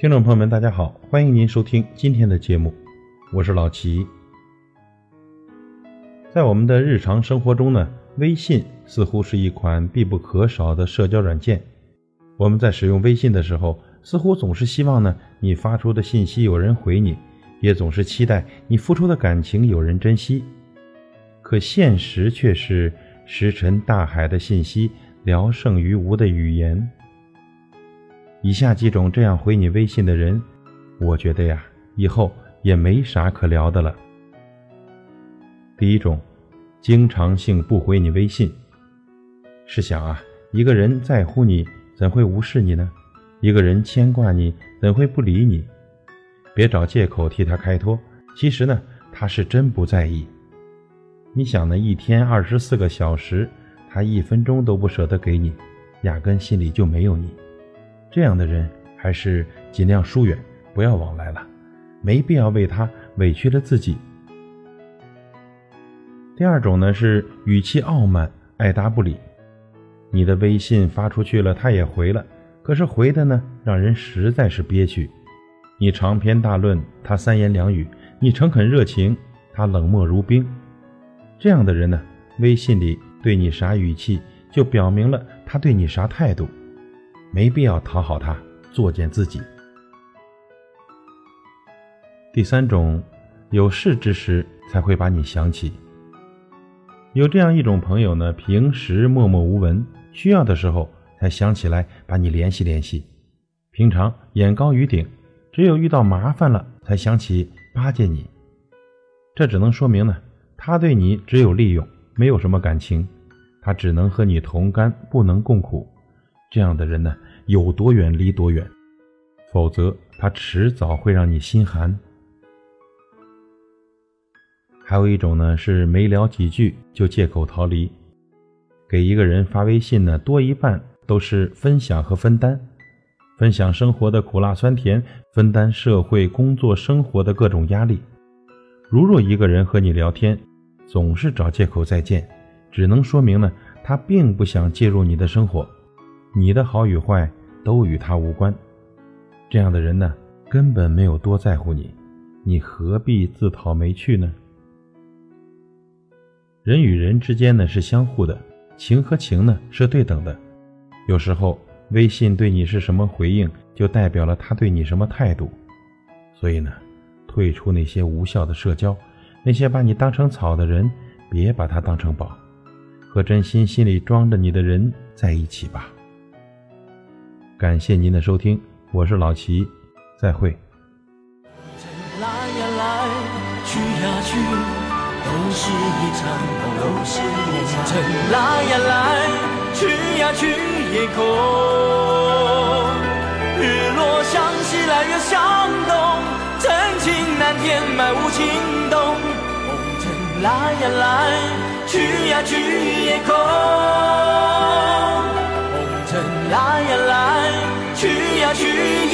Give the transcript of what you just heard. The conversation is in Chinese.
听众朋友们，大家好，欢迎您收听今天的节目，我是老齐。在我们的日常生活中呢，微信似乎是一款必不可少的社交软件。我们在使用微信的时候，似乎总是希望呢，你发出的信息有人回你，也总是期待你付出的感情有人珍惜。可现实却是石沉大海的信息，聊胜于无的语言。以下几种这样回你微信的人，我觉得呀，以后也没啥可聊的了。第一种，经常性不回你微信。试想啊，一个人在乎你，怎会无视你呢？一个人牵挂你，怎会不理你？别找借口替他开脱，其实呢，他是真不在意。你想呢，一天二十四个小时，他一分钟都不舍得给你，压根心里就没有你。这样的人还是尽量疏远，不要往来了，没必要为他委屈了自己。第二种呢是语气傲慢，爱答不理。你的微信发出去了，他也回了，可是回的呢让人实在是憋屈。你长篇大论，他三言两语；你诚恳热情，他冷漠如冰。这样的人呢，微信里对你啥语气，就表明了他对你啥态度。没必要讨好他，作践自己。第三种，有事之时才会把你想起。有这样一种朋友呢，平时默默无闻，需要的时候才想起来把你联系联系。平常眼高于顶，只有遇到麻烦了才想起巴结你。这只能说明呢，他对你只有利用，没有什么感情，他只能和你同甘，不能共苦。这样的人呢，有多远离多远，否则他迟早会让你心寒。还有一种呢，是没聊几句就借口逃离。给一个人发微信呢，多一半都是分享和分担，分享生活的苦辣酸甜，分担社会工作生活的各种压力。如若一个人和你聊天，总是找借口再见，只能说明呢，他并不想介入你的生活。你的好与坏都与他无关，这样的人呢，根本没有多在乎你，你何必自讨没趣呢？人与人之间呢是相互的，情和情呢是对等的。有时候微信对你是什么回应，就代表了他对你什么态度。所以呢，退出那些无效的社交，那些把你当成草的人，别把他当成宝，和真心心里装着你的人在一起吧。感谢您的收听，我是老齐，再会。红尘来呀来，去呀去，都是一场梦。都是一场。来呀来，去呀去，夜空。日落向西来月向东，真情难填，满无情动。红尘来呀来，去呀去，夜空。来呀来，去呀去，